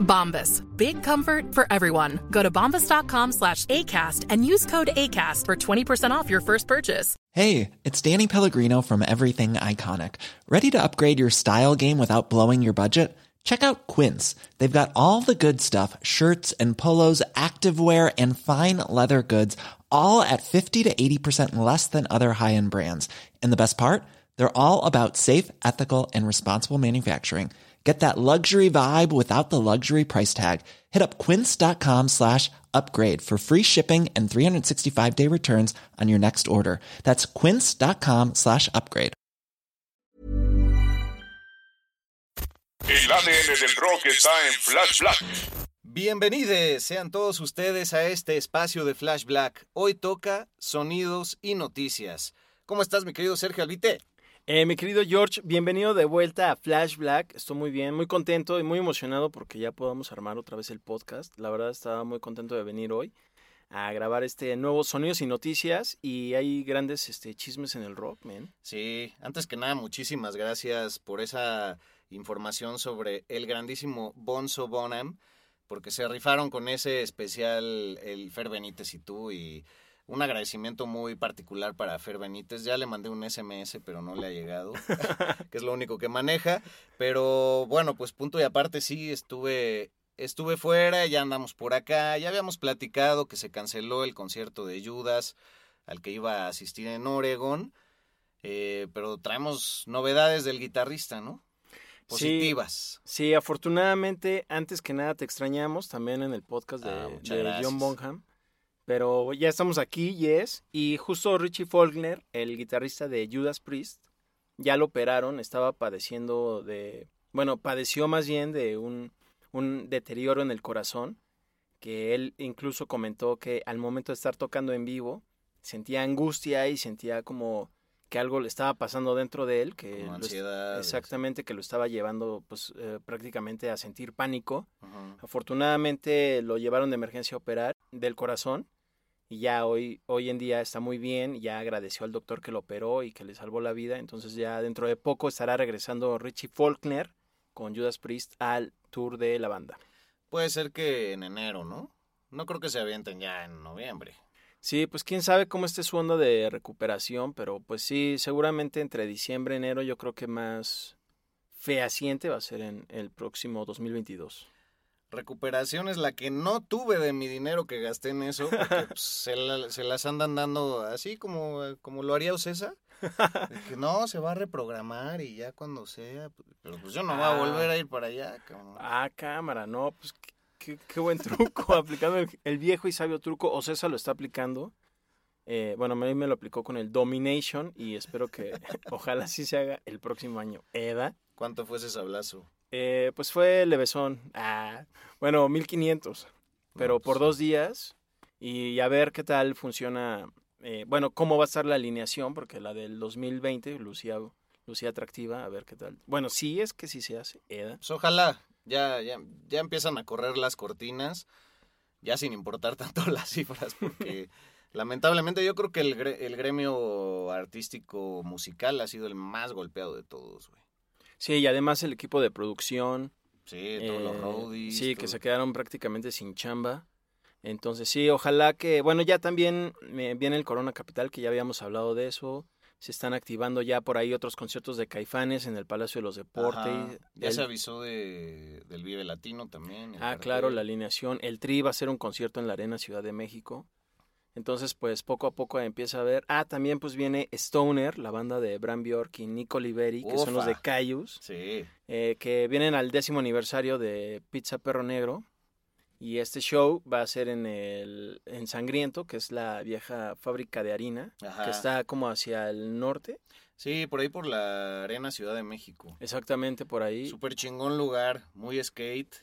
Bombas. Big comfort for everyone. Go to bombas.com slash ACAST and use code ACAST for 20% off your first purchase. Hey, it's Danny Pellegrino from Everything Iconic. Ready to upgrade your style game without blowing your budget? Check out Quince. They've got all the good stuff shirts and polos, activewear, and fine leather goods, all at 50 to 80% less than other high end brands. And the best part? They're all about safe, ethical, and responsible manufacturing. Get that luxury vibe without the luxury price tag. Hit up quince.com slash upgrade for free shipping and 365 day returns on your next order. That's quince.com slash upgrade. El ADN del rock está en Flash Black. Bienvenidos sean todos ustedes a este espacio de Flash Black. Hoy toca sonidos y noticias. ¿Cómo estás, mi querido Sergio Albite? Eh, mi querido George, bienvenido de vuelta a Flash Black. Estoy muy bien, muy contento y muy emocionado porque ya podamos armar otra vez el podcast. La verdad estaba muy contento de venir hoy a grabar este nuevo Sonidos y Noticias y hay grandes este, chismes en el rock, man. Sí, antes que nada, muchísimas gracias por esa información sobre el grandísimo Bonzo Bonham, porque se rifaron con ese especial el Fer Benítez y tú y un agradecimiento muy particular para Fer Benítez. Ya le mandé un SMS, pero no le ha llegado, que es lo único que maneja. Pero bueno, pues punto y aparte, sí, estuve, estuve fuera, ya andamos por acá. Ya habíamos platicado que se canceló el concierto de Judas al que iba a asistir en Oregon. Eh, pero traemos novedades del guitarrista, ¿no? Positivas. Sí, sí, afortunadamente, antes que nada te extrañamos también en el podcast de, Ah, de. John Bonham. Pero ya estamos aquí, yes. Y justo Richie Faulkner, el guitarrista de Judas Priest, ya lo operaron, estaba padeciendo de. Bueno, padeció más bien de un, un deterioro en el corazón. Que él incluso comentó que al momento de estar tocando en vivo, sentía angustia y sentía como que algo le estaba pasando dentro de él. Que Como lo est- ansiedad. Exactamente, que lo estaba llevando pues eh, prácticamente a sentir pánico. Afortunadamente lo llevaron de emergencia a operar del corazón y ya hoy, hoy en día está muy bien, ya agradeció al doctor que lo operó y que le salvó la vida, entonces ya dentro de poco estará regresando Richie Faulkner con Judas Priest al tour de la banda. Puede ser que en enero, ¿no? No creo que se avienten ya en noviembre. Sí, pues quién sabe cómo esté su onda de recuperación, pero pues sí, seguramente entre diciembre y enero yo creo que más fehaciente va a ser en el próximo 2022. Recuperación es la que no tuve de mi dinero que gasté en eso, porque pues, se, la- se las andan dando así como, como lo haría Ocesa. Que no, se va a reprogramar y ya cuando sea. pues, Pero pues yo no voy a Ah. volver a ir para allá, cabrón. Ah, cámara, no, pues qué, qué- buen truco, aplicando el, el viejo y sabio truco, o César lo está aplicando. Eh, bueno, a mí me lo aplicó con el Domination y espero que ojalá sí se haga el próximo año. Eda, ¿Cuánto fue ese sablazo? Eh, pues fue levesón. Ah, bueno, 1500, pero No, por dos días y a ver qué tal funciona. eh, bueno, cómo va a estar la alineación, porque la del 2020 lucía, lucía atractiva, a ver qué tal. Bueno, sí es que sí se hace, Eda. Pues ojalá, ya, ya, ya empiezan a correr las cortinas, ya sin importar tanto las cifras, porque lamentablemente yo creo que el, el gremio artístico musical ha sido el más golpeado de todos, güey. Sí, y además el equipo de producción. Sí, todos los eh, roadies. Sí, que se quedaron prácticamente sin chamba. Entonces sí, ojalá que, bueno, ya también viene el Corona Capital, que ya habíamos hablado de eso. Se están activando ya por ahí otros conciertos de Caifanes en el Palacio de los Deportes. Ajá, Ya El- se avisó de, del Vive Latino también. Ah, claro, la alineación. El Tri va a hacer un concierto en la Arena Ciudad de México. Entonces, pues poco a poco empieza a ver. Ah, también pues viene Stoner, la banda de Bram Bjork y Nico Oliveri, que son los de. Cayus. Sí, eh, que vienen al décimo aniversario de Pizza Perro Negro. Y este show va a ser en el en Sangriento, que es la vieja fábrica de harina, Ajá. que está como hacia el norte, sí, por ahí por la Arena Ciudad de México. exactamente por ahí. Súper chingón lugar, muy skate.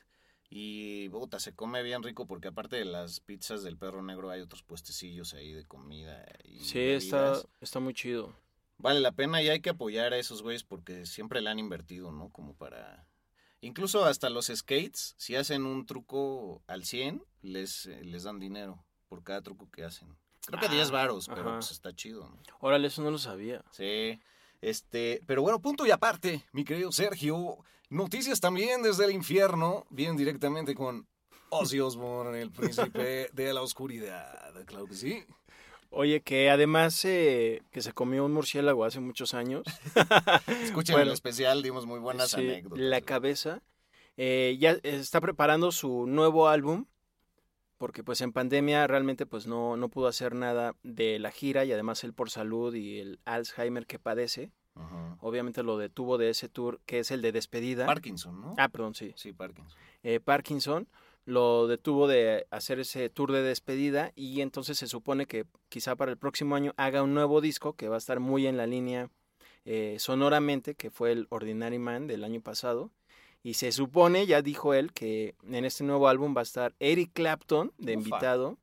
Y, puta, se come bien rico porque aparte de las pizzas del perro negro hay otros puestecillos ahí de comida. Y Sí, está, bebidas. está muy chido. Vale la pena y hay que apoyar a esos güeyes porque siempre le han invertido, ¿no? Como para... Incluso hasta los skates, si hacen un truco al 100, les, les dan dinero por cada truco que hacen. Creo que Ah, 10 varos, pero pues está chido, ¿no? Órale, eso no lo sabía. Sí. Este, pero bueno, punto y aparte, mi querido Sergio, noticias también desde el infierno, bien directamente con Ozzy Osbourne, el príncipe de la oscuridad, claro que sí. Oye, que además eh, que se comió un murciélago hace muchos años. Escuchen Bueno, el especial, dimos muy buenas Sí, anécdotas. La cabeza. eh, ya está preparando su nuevo álbum. Porque pues en pandemia realmente pues no, no pudo hacer nada de la gira y además él por salud y el Alzheimer que padece. Ajá. Obviamente lo detuvo de ese tour que es el de despedida. Parkinson, ¿no? ah, perdón, sí. Sí, Parkinson. eh, Parkinson lo detuvo de hacer ese tour de despedida y entonces se supone que quizá para el próximo año haga un nuevo disco que va a estar muy en la línea eh, sonoramente que fue el Ordinary Man del año pasado y se supone, ya dijo él, que en este nuevo álbum va a estar Eric Clapton de Ufa. invitado,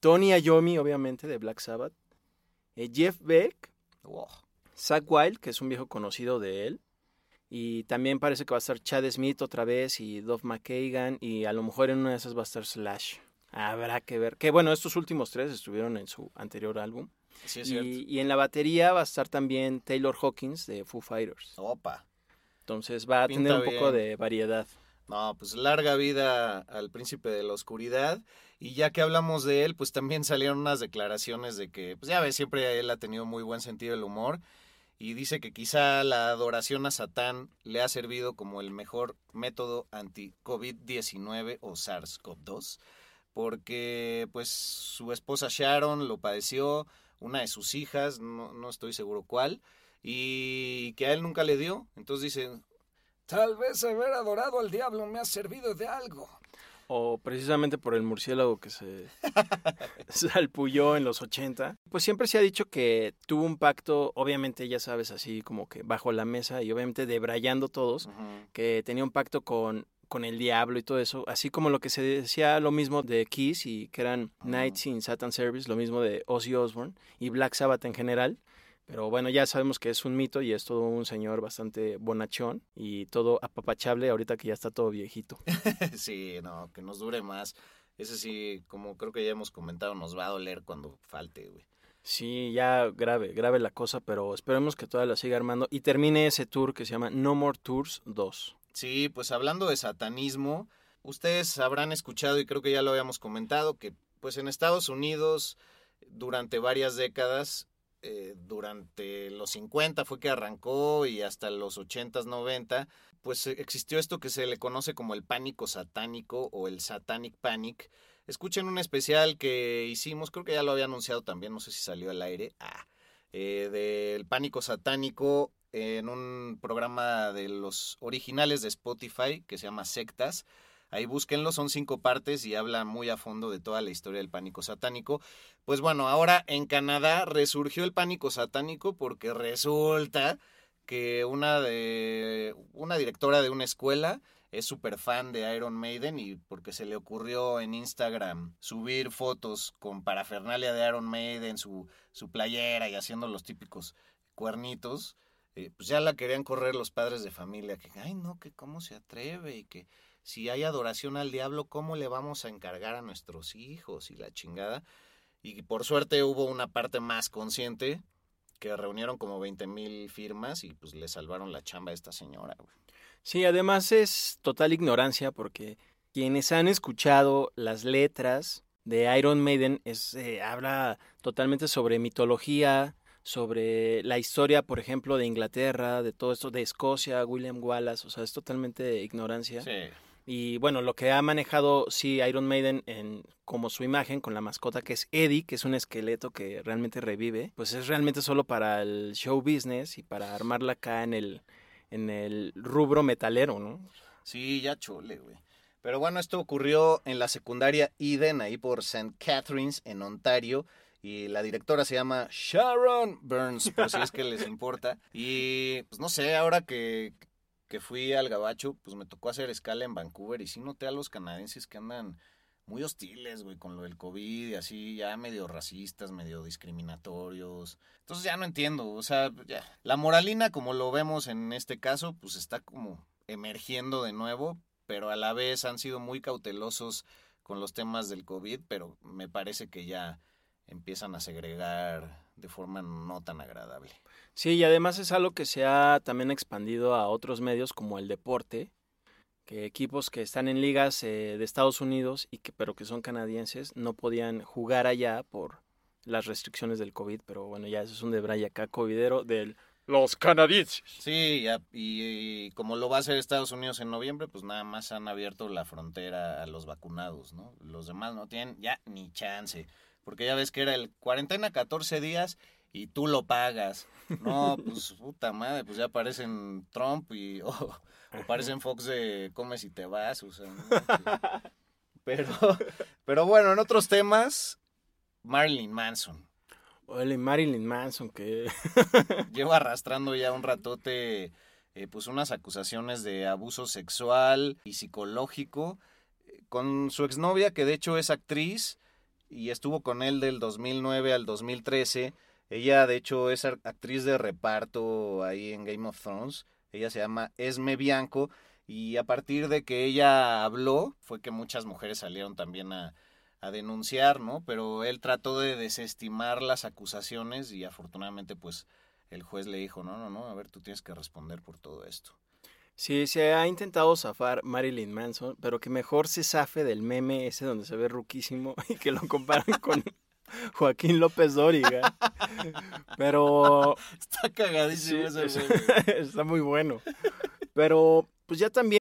Tony Iommi obviamente de Black Sabbath, eh, Jeff Beck, Wow. Zach Wild, que es un viejo conocido de él. Y también parece que va a estar Chad Smith otra vez y Dove McKagan. Y a lo mejor en una de esas va a estar Slash. Habrá que ver. Que bueno, estos últimos tres estuvieron en su anterior álbum. Sí, es cierto. Y, y en la batería va a estar también Taylor Hawkins de Foo Fighters. Opa. Entonces va a Pinta tener un poco de variedad. No, pues larga vida al príncipe de la oscuridad. Y ya que hablamos de él, pues también salieron unas declaraciones de que, pues ya ves, siempre él ha tenido muy buen sentido del humor. Y dice que quizá la adoración a Satán le ha servido como el mejor método anti-COVID-19 o SARS-CoV-2. Porque, pues, su esposa Sharon lo padeció, una de sus hijas, no, no estoy seguro cuál, y que a él nunca le dio. Entonces dice, Tal vez haber adorado al diablo me ha servido de algo. O precisamente por el murciélago que se salpulló en los 80. Pues siempre se ha dicho que tuvo un pacto, obviamente ya sabes, así como que bajo la mesa y obviamente debrayando todos, que tenía un pacto con, con el diablo y todo eso, así como lo que se decía lo mismo de Kiss y que eran Nights in Satan Service, lo mismo de Ozzy Osbourne y Black Sabbath en general. Pero bueno, ya sabemos que es un mito y es todo un señor bastante bonachón y todo apapachable ahorita que ya está todo viejito. sí, no, que nos dure más. Ese sí, como creo que ya hemos comentado, nos va a doler cuando falte, güey. Sí, ya grave, grave la cosa, pero esperemos que todavía la siga armando y termine ese tour que se llama No More Tours 2. Sí, pues hablando de satanismo, ustedes habrán escuchado y creo que ya lo habíamos comentado que pues en Estados Unidos durante varias décadas eh, durante los 50 fue que arrancó y hasta los 80s, 90, pues eh, existió esto que se le conoce como el pánico satánico o el satanic panic. Escuchen un especial que hicimos, creo que ya lo había anunciado también, no sé si salió al aire, ah, eh, del pánico satánico en un programa de los originales de Spotify que se llama Sectas. Ahí búsquenlo, son cinco partes y habla muy a fondo de toda la historia del pánico satánico. Pues bueno, ahora en Canadá resurgió el pánico satánico porque resulta que una de una directora de una escuela es súper fan de Iron Maiden y porque se le ocurrió en Instagram subir fotos con parafernalia de Iron Maiden, su, su playera y haciendo los típicos cuernitos, eh, pues ya la querían correr los padres de familia, que, ay no, que cómo se atreve y que si hay adoración al diablo, ¿cómo le vamos a encargar a nuestros hijos y la chingada? Y por suerte hubo una parte más consciente que reunieron como 20 mil firmas y pues le salvaron la chamba a esta señora. Güey. Sí, además es total ignorancia porque quienes han escuchado las letras de Iron Maiden es, eh, habla totalmente sobre mitología, sobre la historia, por ejemplo, de Inglaterra, de todo esto, de Escocia, William Wallace, o sea, es totalmente ignorancia. Sí. Y bueno, lo que ha manejado, sí, Iron Maiden en, como su imagen con la mascota que es Eddie, que es un esqueleto que realmente revive, pues es realmente solo para el show business y para armarla acá en el, en el rubro metalero, ¿no? Sí, ya chole, güey. Pero bueno, esto ocurrió en la secundaria Eden, ahí por St. Catharines, en Ontario. Y la directora se llama Sharon Burns, por si es que les importa. Y pues no sé, ahora que que fui al Gabacho, pues me tocó hacer escala en Vancouver y sí noté a los canadienses que andan muy hostiles, güey, con lo del COVID y así, ya medio racistas, medio discriminatorios. Entonces ya no entiendo, o sea, ya. La moralina, como lo vemos en este caso, pues está como emergiendo de nuevo, pero a la vez han sido muy cautelosos con los temas del COVID, pero me parece que ya empiezan a segregar de forma no tan agradable. Sí, y además es algo que se ha también expandido a otros medios como el deporte, que equipos que están en ligas eh, de Estados Unidos y que pero que son canadienses no podían jugar allá por las restricciones del COVID, pero bueno, ya eso es un debray acá covidero del los canadienses. Sí, y, y, como lo va a hacer Estados Unidos en noviembre, pues nada más han abierto la frontera a los vacunados, ¿no? Los demás no tienen ya ni chance, porque ya ves que era el cuarentena 14 días y tú lo pagas. No, pues puta madre, pues ya aparecen Trump y oh, o aparecen Fox de comes y te vas, o sea, ¿no? Pero, pero bueno, en otros temas, Marilyn Manson. Oye, Marilyn Manson, que lleva arrastrando ya un ratote, eh, pues unas acusaciones de abuso sexual y psicológico eh, con su exnovia, que de hecho es actriz y estuvo con él del 2009 al 2013. Ella, de hecho, es actriz de reparto ahí en Game of Thrones. Ella se llama Esme Bianco. Y a partir de que ella habló, fue que muchas mujeres salieron también a, a denunciar, ¿no? Pero él trató de desestimar las acusaciones y afortunadamente, pues, el juez le dijo, no, no, no, a ver, tú tienes que responder por todo esto. Sí, se ha intentado zafar Marilyn Manson, pero que mejor se zafe del meme ese donde se ve ruquísimo y que lo comparan con Joaquín López Dóriga. Pero. Está cagadísimo sí, ese es- Está muy bueno. Pero, pues ya también.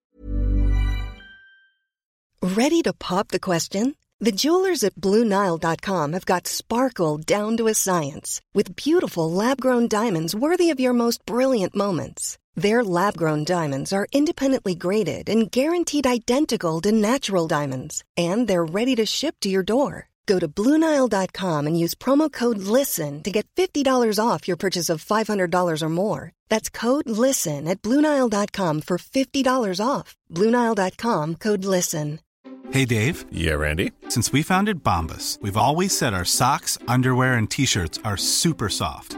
Ready to pop the question? The jewelers at BlueNile.com have got sparkle down to a science with beautiful lab grown diamonds worthy of your most brilliant moments. Their lab grown diamonds are independently graded and guaranteed identical to natural diamonds, and they're ready to ship to your door. Go to BlueNile.com and use promo code LISTEN to get $50 off your purchase of $500 or more. That's code LISTEN at BlueNile.com for $50 off. BlueNile.com code LISTEN. Hey, Dave. Yeah, Randy. Since we founded Bombus, we've always said our socks, underwear, and t shirts are super soft.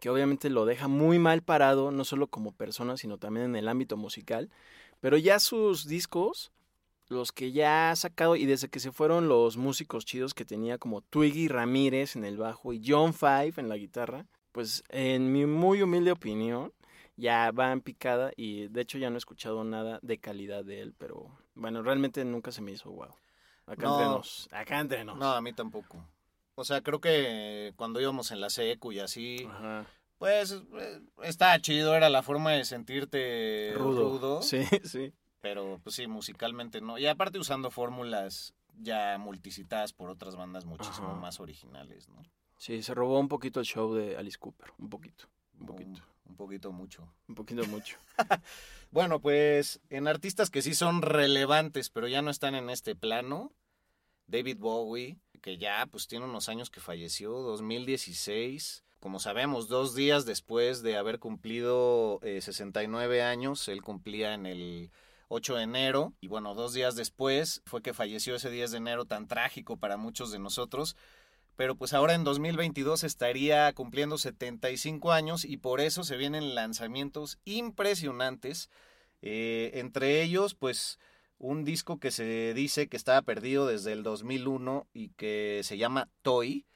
que obviamente lo deja muy mal parado, no solo como persona, sino también en el ámbito musical. Pero ya sus discos, los que ya ha sacado, y desde que se fueron los músicos chidos que tenía como Twiggy Ramírez en el bajo y John Five en la guitarra, pues en mi muy humilde opinión, ya va en picada y de hecho ya no he escuchado nada de calidad de él, pero bueno, realmente nunca se me hizo wow. Acá No. entre nos, acá entre nos. No, a mí tampoco. O sea, creo que cuando íbamos en la secu y así, Ajá. pues eh, estaba chido, era la forma de sentirte rudo, Rudo. Sí, sí. pero pues sí, musicalmente no. Y aparte usando fórmulas ya multicitadas por otras bandas muchísimo Ajá. más originales, ¿no? Sí, se robó un poquito el show de Alice Cooper. Un poquito. Un poquito. Un, un poquito mucho. Un poquito mucho. Bueno, pues en artistas que sí son relevantes, pero ya no están en este plano, David Bowie, que ya pues tiene unos años que falleció, 2016. Como sabemos, dos días después de haber cumplido eh, 69 años, él cumplía en el 8 de enero, y bueno, dos días después fue que falleció ese 10 de enero tan trágico para muchos de nosotros. Pero pues ahora en 2022 estaría cumpliendo 75 años y por eso se vienen lanzamientos impresionantes. Eh, entre ellos, pues un disco que se dice que estaba perdido desde el 2001 y que se llama Toy.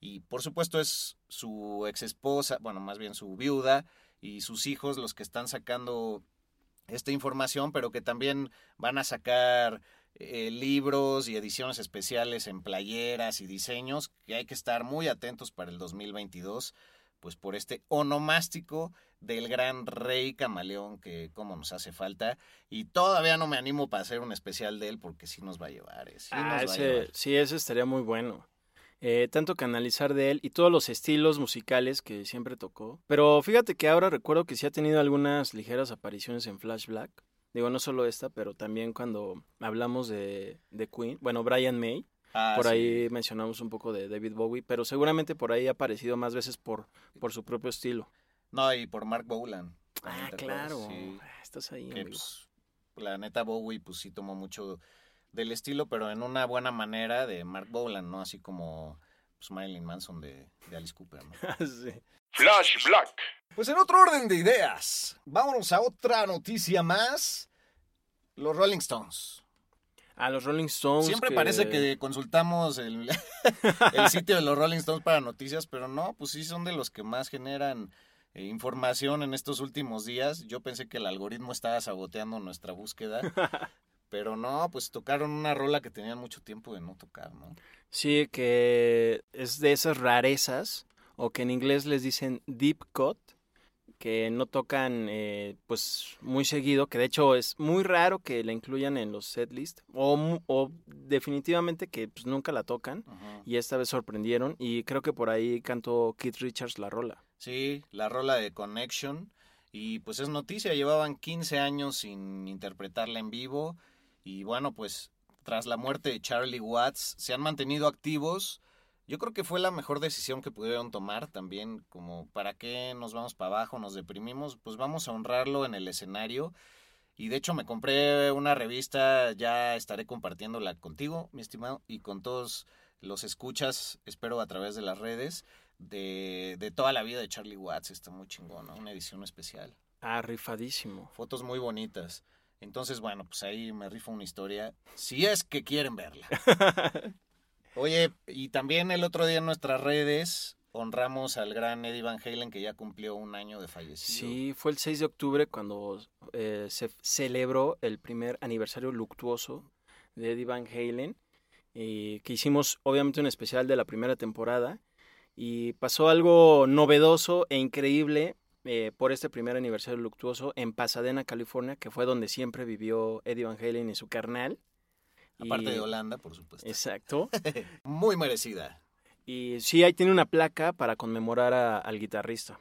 Y por supuesto es su ex esposa, bueno, más bien su viuda y sus hijos los que están sacando esta información, pero que también van a sacar eh, libros y ediciones especiales en playeras y diseños que hay que estar muy atentos para el 2022 pues por este onomástico del gran rey camaleón que como nos hace falta y todavía no me animo para hacer un especial de él porque sí nos va a llevar, eh, sí Ah, nos va a ese, llevar. sí, ese estaría muy bueno. Eh, tanto que analizar de él y todos los estilos musicales que siempre tocó. Pero fíjate que ahora recuerdo que sí ha tenido algunas ligeras apariciones en Flash Black. Digo, no solo esta, pero también cuando hablamos de, de Queen, bueno, Brian May, Ah, por sí. ahí mencionamos un poco de David Bowie, pero seguramente por ahí ha aparecido más veces por, por su propio estilo. No, y por Mark Bolan. Ah, claro. Sí. Ah, Estás ahí, que, amigo. pues, la neta Bowie pues sí tomó mucho del estilo, pero en una buena manera de Mark Bolan, ¿no? Así como pues, Marilyn Manson de, de Alice Cooper, ¿no? Sí. Flash Black. Pues en otro orden de ideas, vámonos a otra noticia más. Los Rolling Stones. A los Rolling Stones. Siempre parece que consultamos el, el sitio de los Rolling Stones para noticias, pero no, pues sí son de los que más generan eh, información en estos últimos días. Yo pensé que el algoritmo estaba saboteando nuestra búsqueda, pero no, pues tocaron una rola que tenían mucho tiempo de no tocar, ¿no? Sí, que es de esas rarezas, o que en inglés les dicen deep cut, que no tocan eh, pues muy seguido, que de hecho es muy raro que la incluyan en los setlist, o, o definitivamente que pues, nunca la tocan, Ajá. y esta vez sorprendieron, y creo que por ahí cantó Keith Richards la rola. Sí, la rola de Connection. Y pues es noticia, llevaban 15 años sin interpretarla en vivo. Y bueno, pues tras la muerte de Charlie Watts, se han mantenido activos. Yo creo que fue la mejor decisión que pudieron tomar también, como para qué nos vamos para abajo, nos deprimimos, pues vamos a honrarlo en el escenario. Y de hecho me compré una revista, ya estaré compartiéndola contigo, mi estimado, y con todos los escuchas, espero a través de las redes, de, de toda la vida de Charlie Watts. Está muy chingona, una edición especial. Ah, rifadísimo. Fotos muy bonitas. Entonces, bueno, pues ahí me rifo una historia, si es que quieren verla. Oye, y también el otro día en nuestras redes honramos al gran Eddie Van Halen que ya cumplió un año de fallecido. Sí, fue el 6 de octubre cuando eh, se celebró el primer aniversario luctuoso de Eddie Van Halen, y que hicimos obviamente un especial de la primera temporada, y pasó algo novedoso e increíble eh, por este primer aniversario luctuoso en Pasadena, California, que fue donde siempre vivió Eddie Van Halen y su carnal. Aparte Y- de Holanda, por supuesto. Exacto. Muy merecida. Y sí, ahí tiene una placa para conmemorar a- al guitarrista.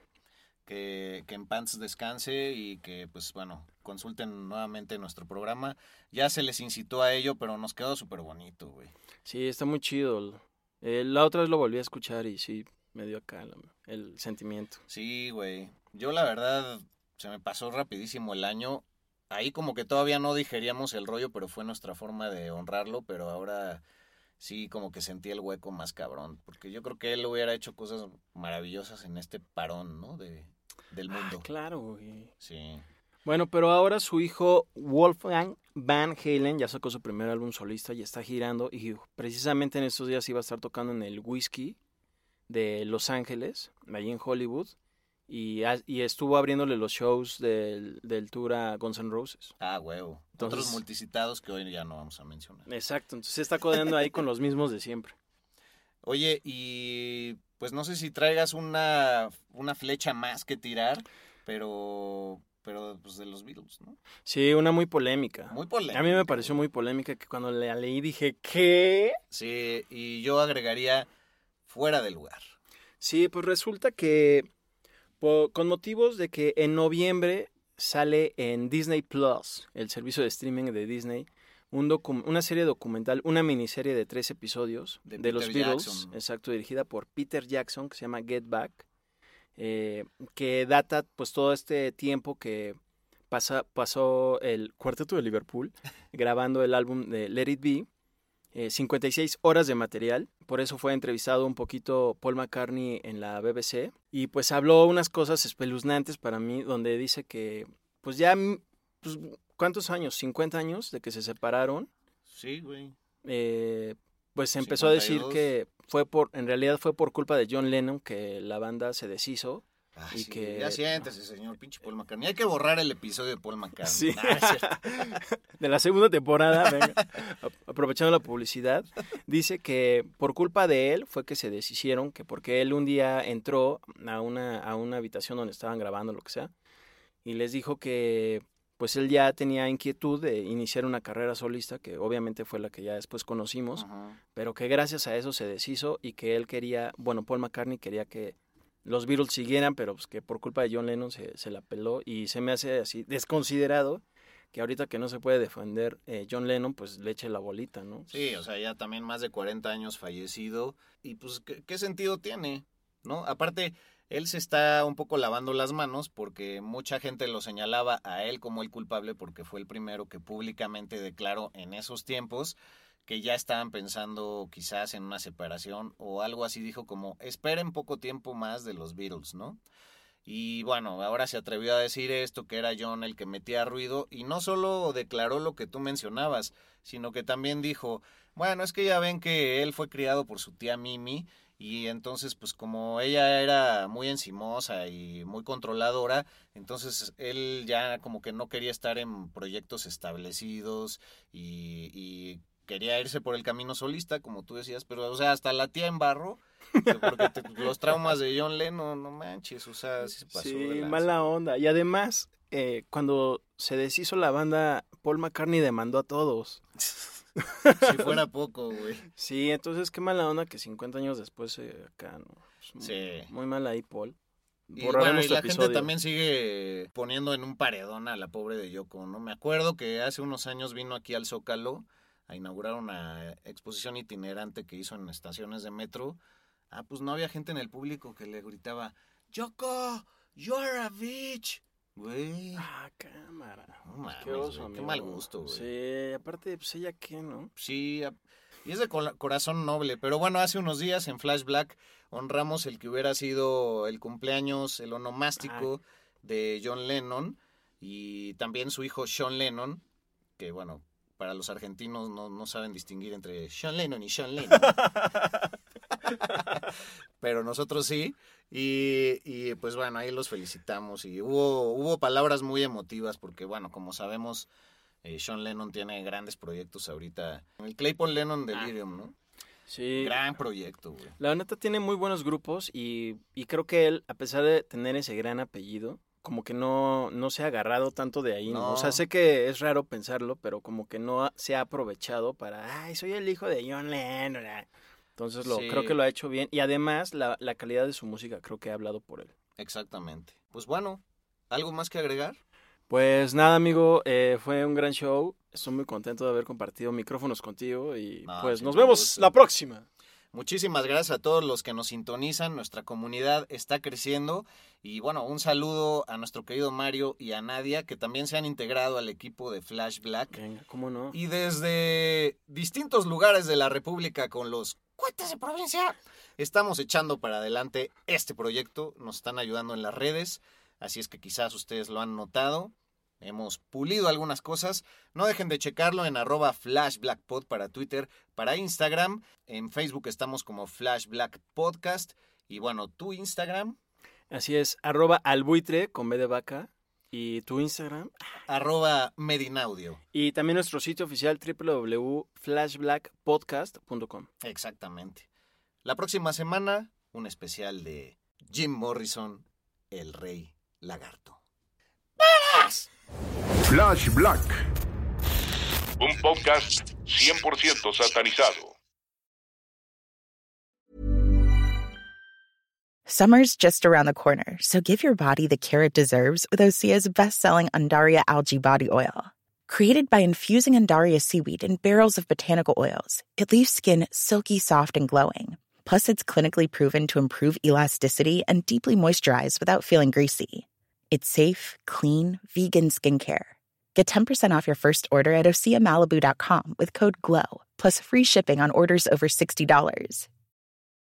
que, que en pants descanse y que, pues bueno, consulten nuevamente nuestro programa. Ya se les incitó a ello, pero nos quedó súper bonito, güey. Sí, está muy chido. Eh, la otra vez lo volví a escuchar y sí, me dio acá la- el sentimiento. Sí, güey. Yo la verdad, se me pasó rapidísimo el año. Ahí como que todavía no digeríamos el rollo, pero fue nuestra forma de honrarlo, pero ahora sí como que sentí el hueco más cabrón, porque yo creo que él hubiera hecho cosas maravillosas en este parón, ¿no? De, del mundo. Ah, claro, güey. Sí. Bueno, pero ahora su hijo Wolfgang Van Halen ya sacó su primer álbum solista y está girando y precisamente en estos días iba a estar tocando en el Whisky de Los Ángeles, allí en Hollywood, y, estuvo abriéndole los shows del, del tour a Guns N' Roses. Ah, huevo. Entonces- Otros multicitados que hoy ya no vamos a mencionar. Exacto, entonces se está codeando ahí con los mismos de siempre. Oye, y pues no sé si traigas una, una flecha más que tirar, pero, pero pues de los Beatles, ¿no? Sí, una muy polémica. Muy polémica. A mí me pareció muy polémica que cuando la leí dije, ¿qué? Sí, y yo agregaría fuera de lugar. Sí, pues resulta que po- con motivos de que en noviembre sale en Disney Plus, el servicio de streaming de Disney, un una serie documental, una miniserie de tres episodios De de, los Beatles, Jackson. exacto, dirigida por Peter Jackson, que se llama Get Back, eh, que data pues todo este tiempo que pasa, pasó el cuarteto de Liverpool grabando el álbum de Let It Be, eh, 56 horas de material, por eso fue entrevistado un poquito Paul McCartney en la BBC y pues habló unas cosas espeluznantes para mí donde dice que pues ya, mm, pues, ¿cuántos años? 50 años de que se separaron, Sí, güey. eh, pues empezó a decir 52. que fue por, en realidad fue por culpa de John Lennon que la banda se deshizo Ah, y sí, que- Ya siéntese, señor pinche Paul McCartney. Hay que borrar el episodio de Paul McCartney. Sí. Cierto. de la segunda temporada, venga, aprovechando la publicidad, dice que por culpa de él fue que se deshicieron, que porque él un día entró a una, a una habitación donde estaban grabando, lo que sea, y les dijo que pues él ya tenía inquietud de iniciar una carrera solista, que obviamente fue la que ya después conocimos, Ajá. pero que gracias a eso se deshizo y que él quería, bueno, Paul McCartney quería que los Beatles siguieran, pero pues que por culpa de John Lennon se, se la peló y se me hace así desconsiderado que ahorita que no se puede defender eh, John Lennon, pues le eche la bolita, ¿no? Sí, o sea, ya también más de 40 años fallecido. Y pues, ¿qué, qué sentido tiene? ¿No? Aparte, él se está un poco lavando las manos porque mucha gente lo señalaba a él como el culpable porque fue el primero que públicamente declaró en esos tiempos que ya estaban pensando quizás en una separación o algo así, dijo como, esperen poco tiempo más de los Beatles, ¿no? Y bueno, ahora se atrevió a decir esto, que era John el que metía ruido, y no solo declaró lo que tú mencionabas, sino que también dijo, bueno, es que ya ven que él fue criado por su tía Mimi, y entonces pues como ella era muy encimosa y muy controladora, entonces él ya como que no quería estar en proyectos establecidos y, y quería irse por el camino solista, como tú decías, pero o sea, hasta la tía en barro, que porque te- los traumas de John Lennon, no manches, o sea, sí se pasó. Sí, de mala onda. Y además, eh, cuando se deshizo la banda, Paul McCartney demandó a todos. Si fuera poco, güey. Sí, entonces qué mala onda que 50 años después eh, acá, ¿no? Muy- Sí. Muy mal ahí, Paul. Y, bueno, y tu la gente también sigue poniendo en un paredón a la pobre de Yoko, ¿no? Me acuerdo que hace unos años vino aquí al Zócalo a inaugurar una exposición itinerante que hizo en estaciones de metro. Ah, pues no había gente en el público que le gritaba, Yoko, you're a bitch. Güey. Ah, cámara. No mames, Qué oso, güey, qué mal gusto, güey. Sí, aparte, pues ella qué, ¿no? Sí, a- y es de corazón noble. Pero bueno, hace unos días en Flash Black honramos el que hubiera sido el cumpleaños, el onomástico de John Lennon y también su hijo Sean Lennon, que bueno, para los argentinos no, no saben distinguir entre Sean Lennon y Sean Lennon. Pero nosotros sí. Y, y, pues bueno, ahí los felicitamos. Y hubo, hubo palabras muy emotivas porque bueno, como sabemos, eh, Sean Lennon tiene grandes proyectos ahorita. El Claypool Lennon Delirium, ¿no? Sí. Gran proyecto, güey. La neta tiene muy buenos grupos y, y creo que él, a pesar de tener ese gran apellido, como que no, no se ha agarrado tanto de ahí, ¿no? No. O sea, sé que es raro pensarlo, pero como que no ha- se ha aprovechado para, ay, soy el hijo de John Lennon. ah". Entonces lo, Sí. creo que lo ha hecho bien. Y además, la, la calidad de su música creo que ha hablado por él. Exactamente. Pues bueno, ¿algo más que agregar? Pues nada, amigo, eh, fue un gran show. Estoy muy contento de haber compartido micrófonos contigo y No, pues sí, nos me vemos gusta. la próxima. Muchísimas gracias a todos los que nos sintonizan. Nuestra comunidad está creciendo. Y bueno, un saludo a nuestro querido Mario y a Nadia, que también se han integrado al equipo de Flash Black. Venga, ¿cómo no? Y desde distintos lugares de la República con los cuentas de provincia, estamos echando para adelante este proyecto. Nos están ayudando en las redes, así es que quizás ustedes lo han notado. Hemos pulido algunas cosas. No dejen de checarlo en arroba flashblackpod para Twitter, para Instagram. En Facebook estamos como Flash Black Podcast. Y bueno, tu Instagram, Así es, arroba albuitre con B de vaca y tu Instagram. arroba Medinaudio. Y también nuestro sitio oficial www.flashblackpodcast.com. Exactamente. La próxima semana, un especial de Jim Morrison, el rey lagarto. Flash Black. Un podcast 100% satanizado. Summer's just around the corner, so give your body the care it deserves with Osea's best-selling Andaria algae body oil. Created by infusing Andaria seaweed in barrels of botanical oils, it leaves skin silky soft and glowing. Plus, it's clinically proven to improve elasticity and deeply moisturize without feeling greasy. It's safe, clean, vegan skincare. Get 10% off your first order at OseaMalibu.com with code GLOW, plus free shipping on orders over $60.